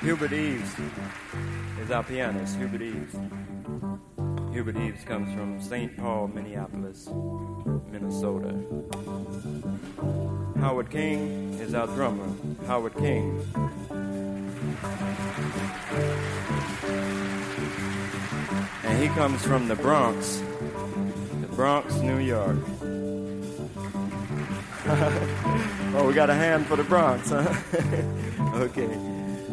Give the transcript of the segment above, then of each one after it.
Hubert Eaves is our pianist, Hubert Eaves. Hubert Eaves comes from St. Paul, Minneapolis, Minnesota. Howard King is our drummer, Howard King. And he comes from the Bronx, the Bronx, New York. oh, we got a hand for the Bronx, huh? okay.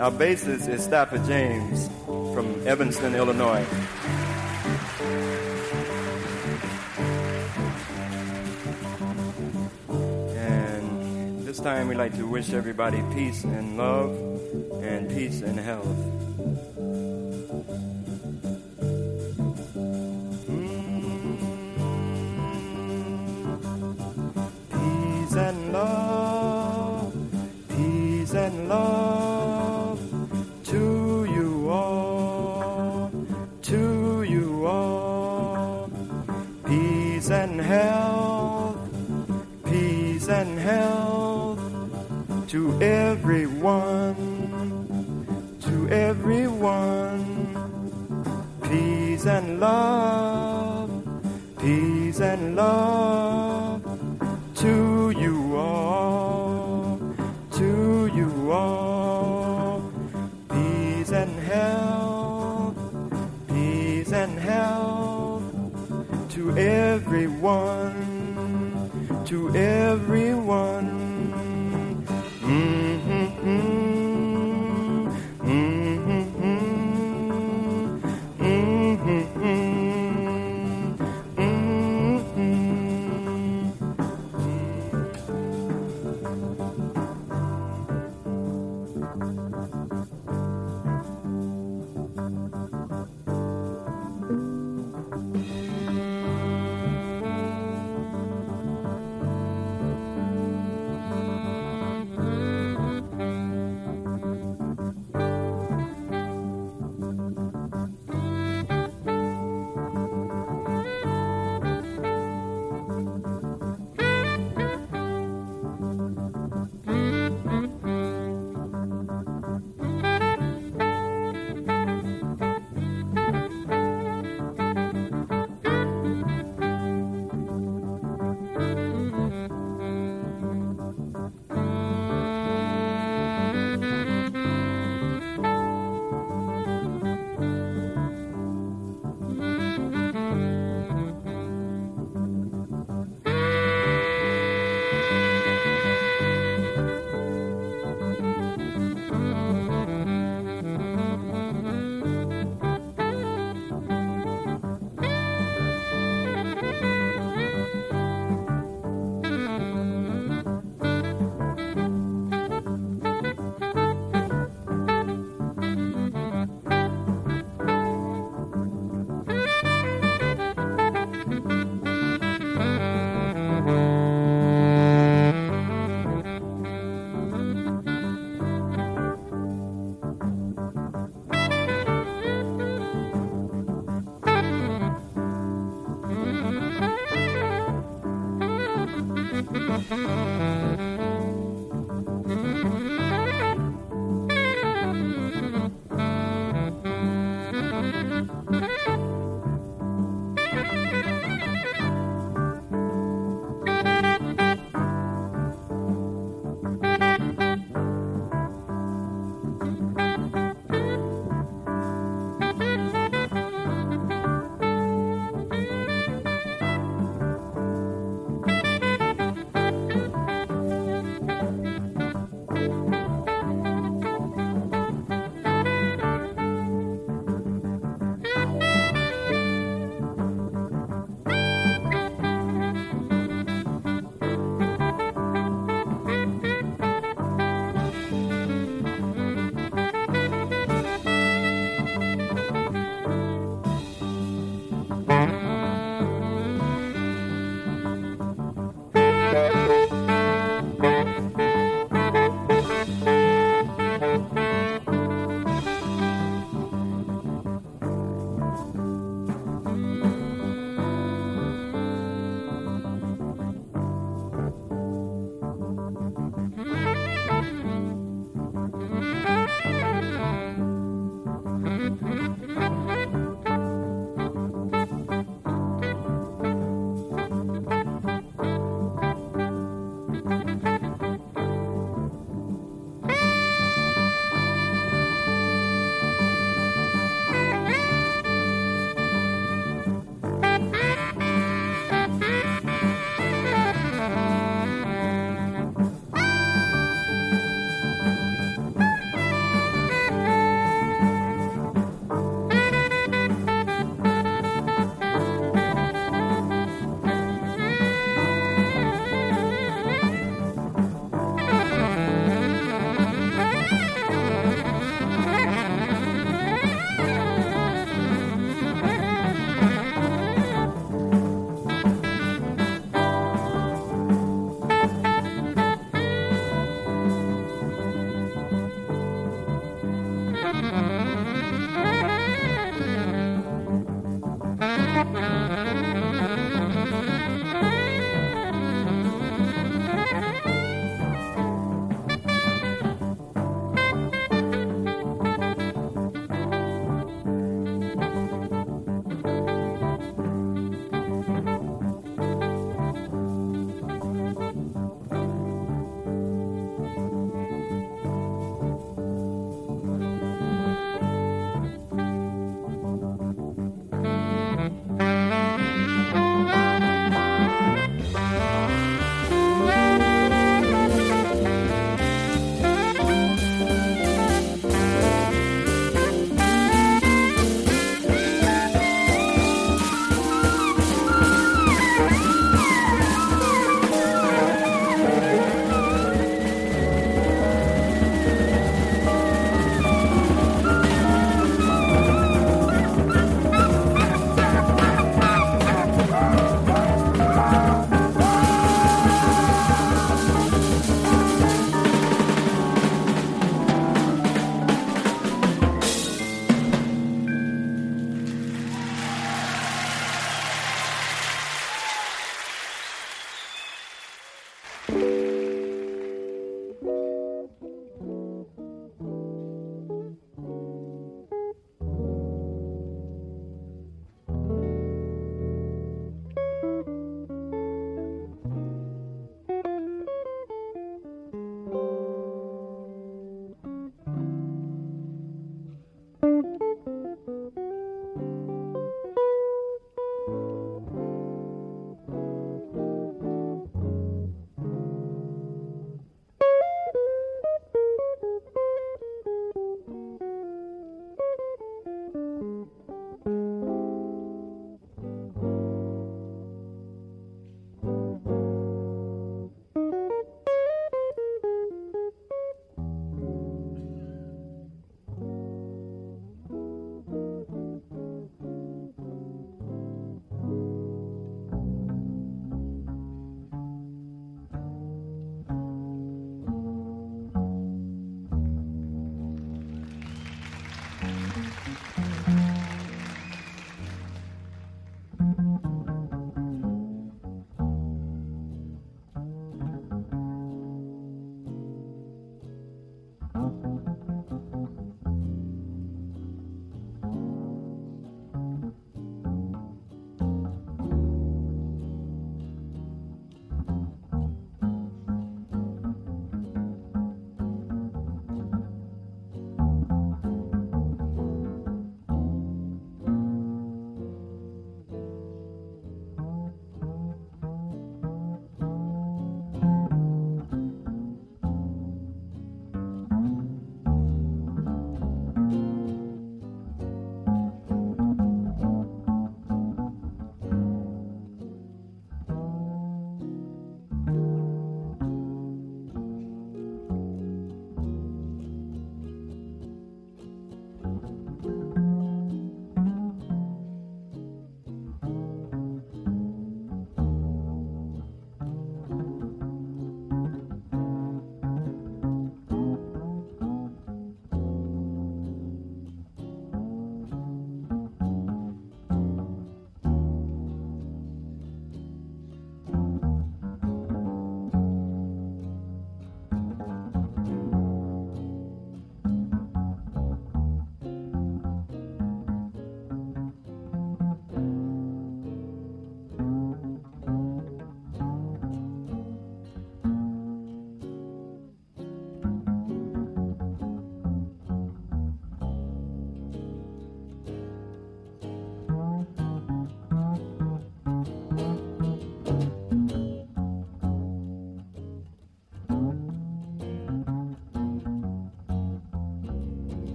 Our bassist is Stafford James from Evanston, Illinois. And this time we like to wish everybody peace and love and peace and health. Peace and love to you all, to you all. Peace and health, peace and health to everyone, to everyone. Peace and love, peace and love everyone, to everyone.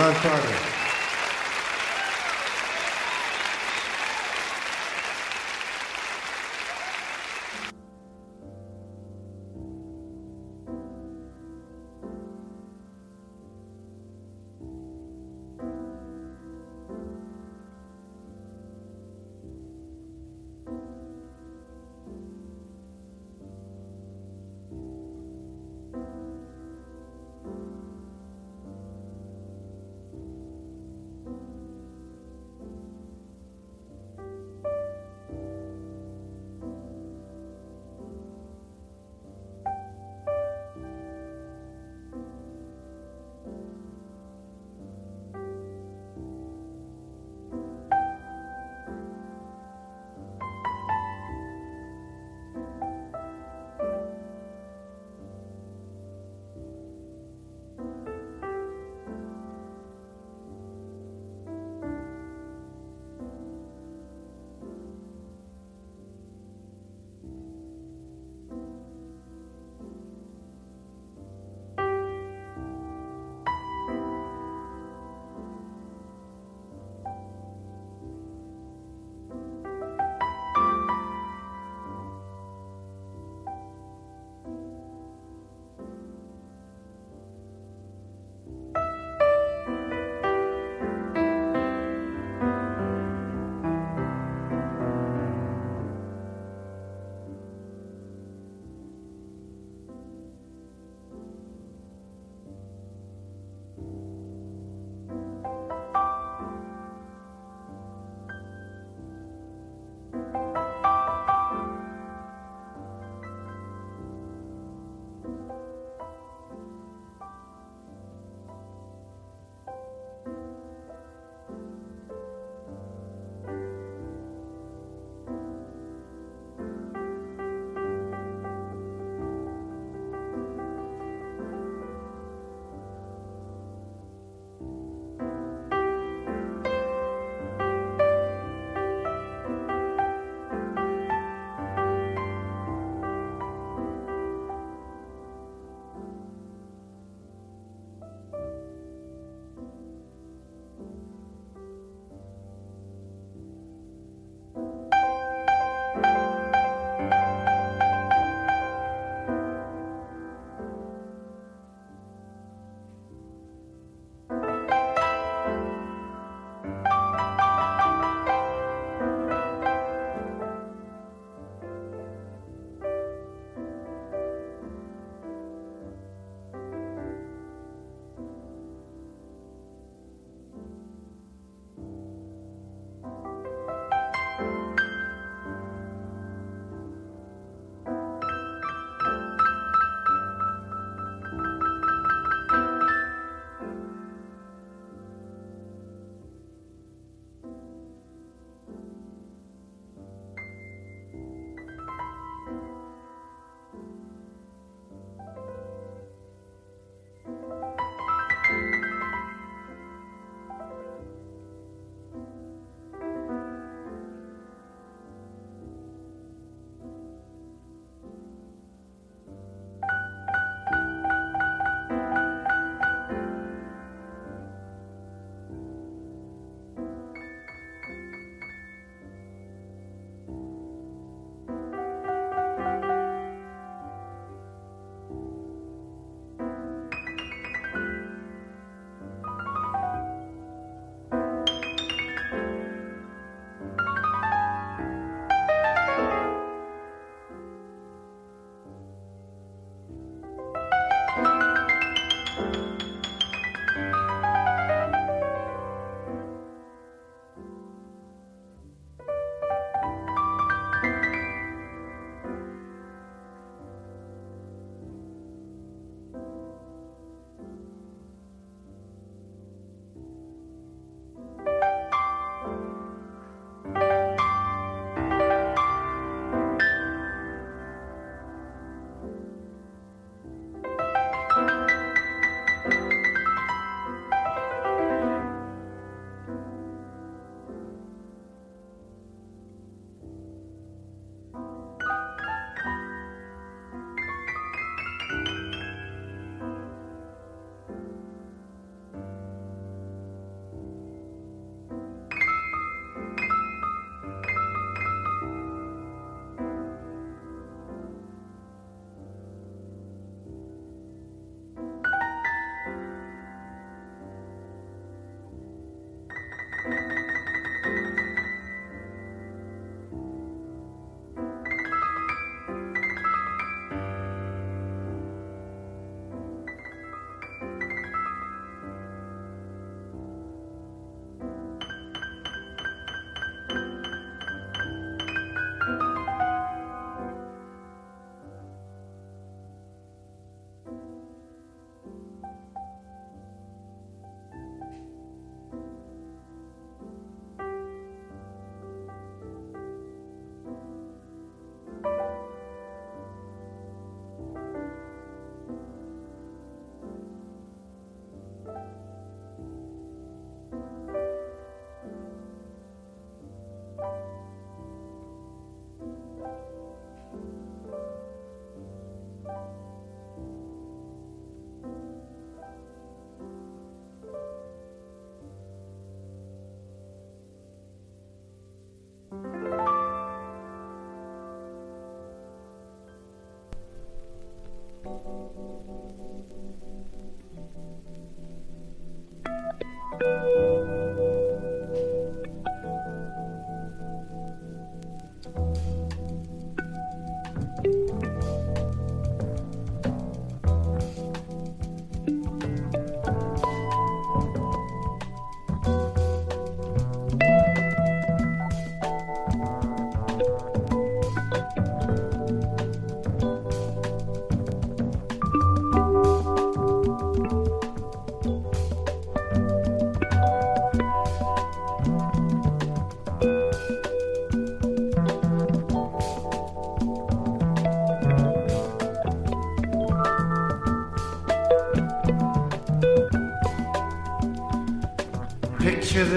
Ron Carter.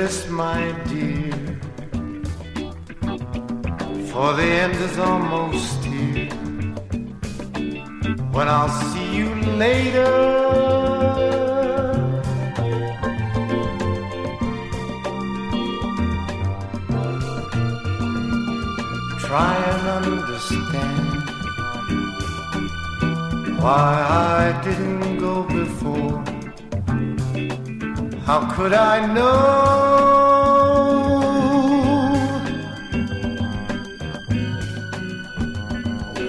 This, my dear, for the end is almost here. When I'll see you later. Try and understand why I didn't go before. How could I know?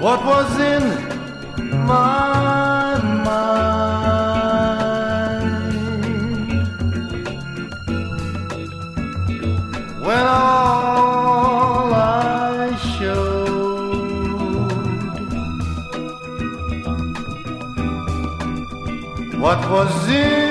What was in my mind when all I showed what was in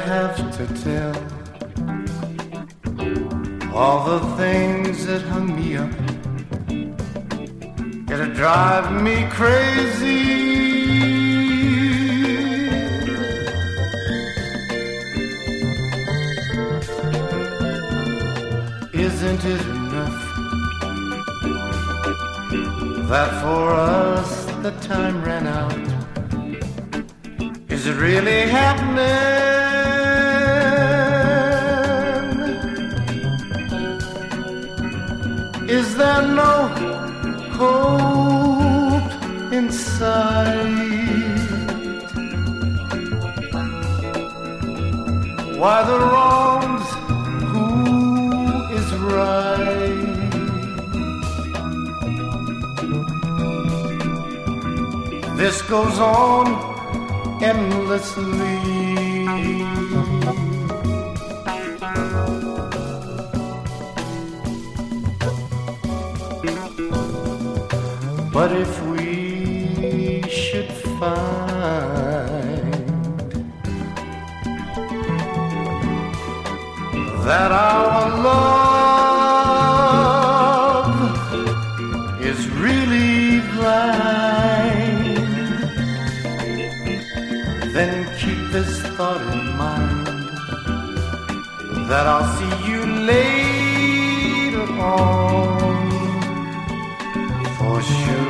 have to tell all the things that hung me up? It'll drive me crazy. Isn't it enough that for us the time ran out? Is it really happening? There no hope inside? Why the wrongs? Who is right? This goes on endlessly. But if we should find that our love is really blind, then keep this thought in mind that I'll see you later on for sure.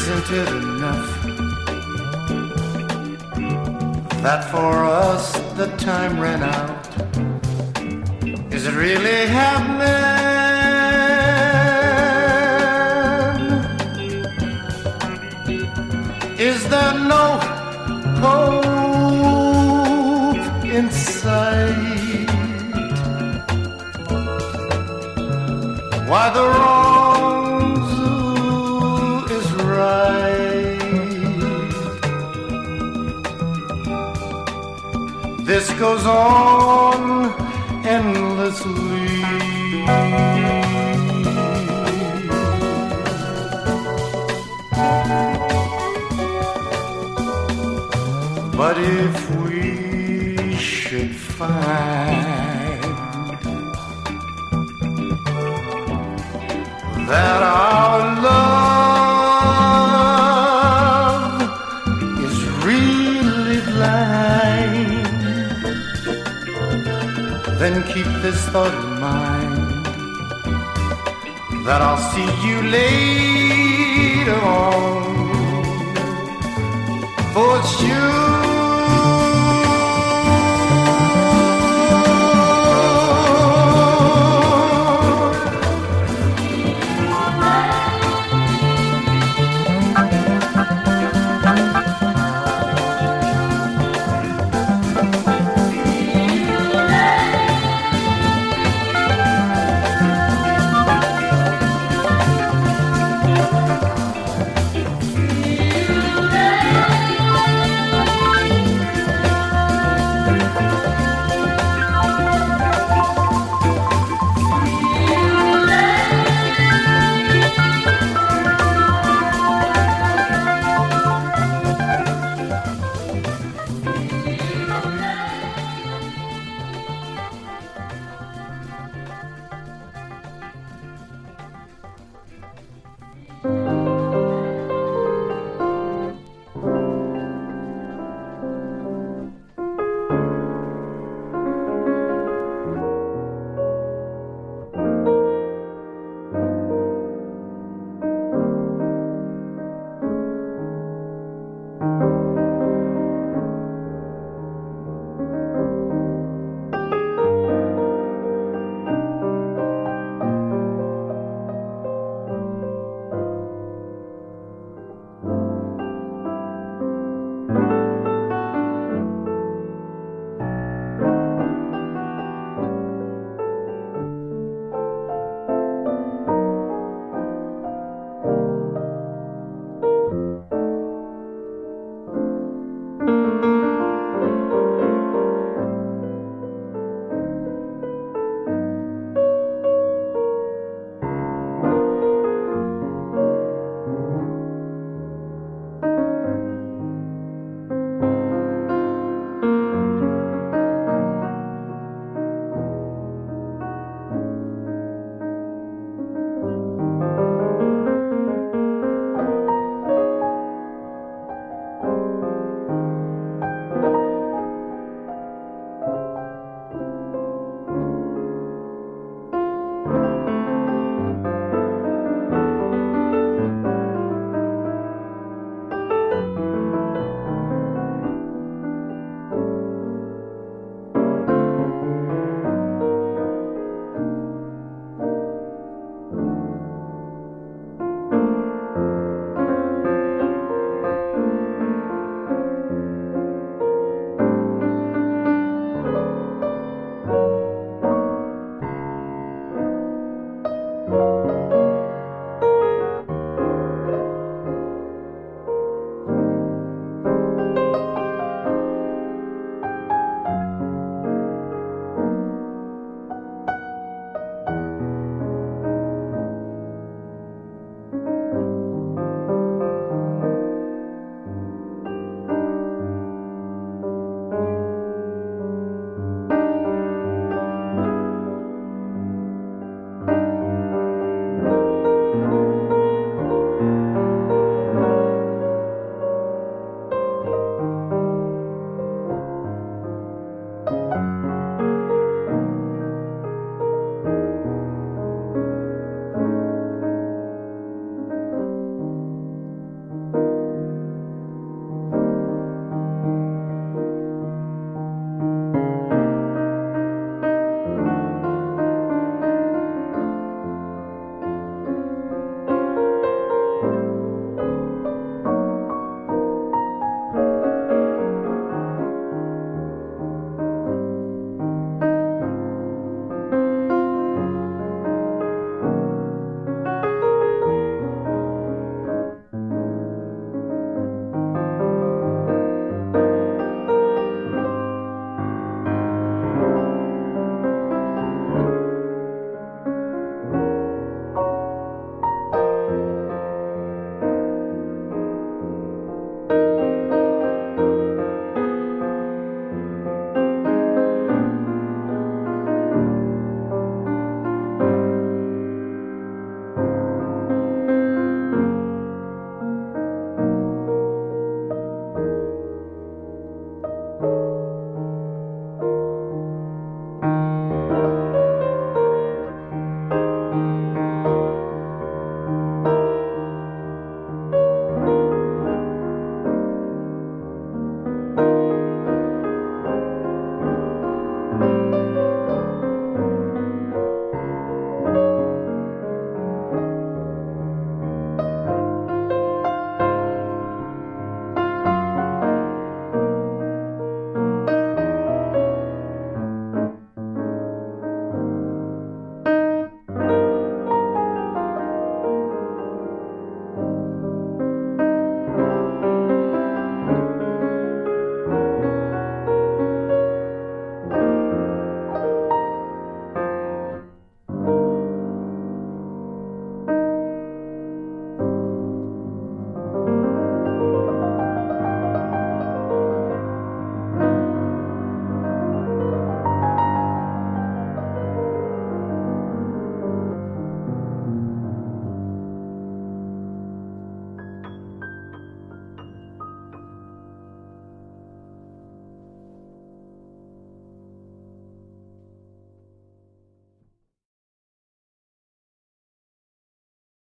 Isn't it enough that for us the time ran out? Is it really happening? Is there no hope in sight? Why the wrongs This goes on endlessly. But if we should find that our love then keep this thought in mind that I'll see you later on. For it's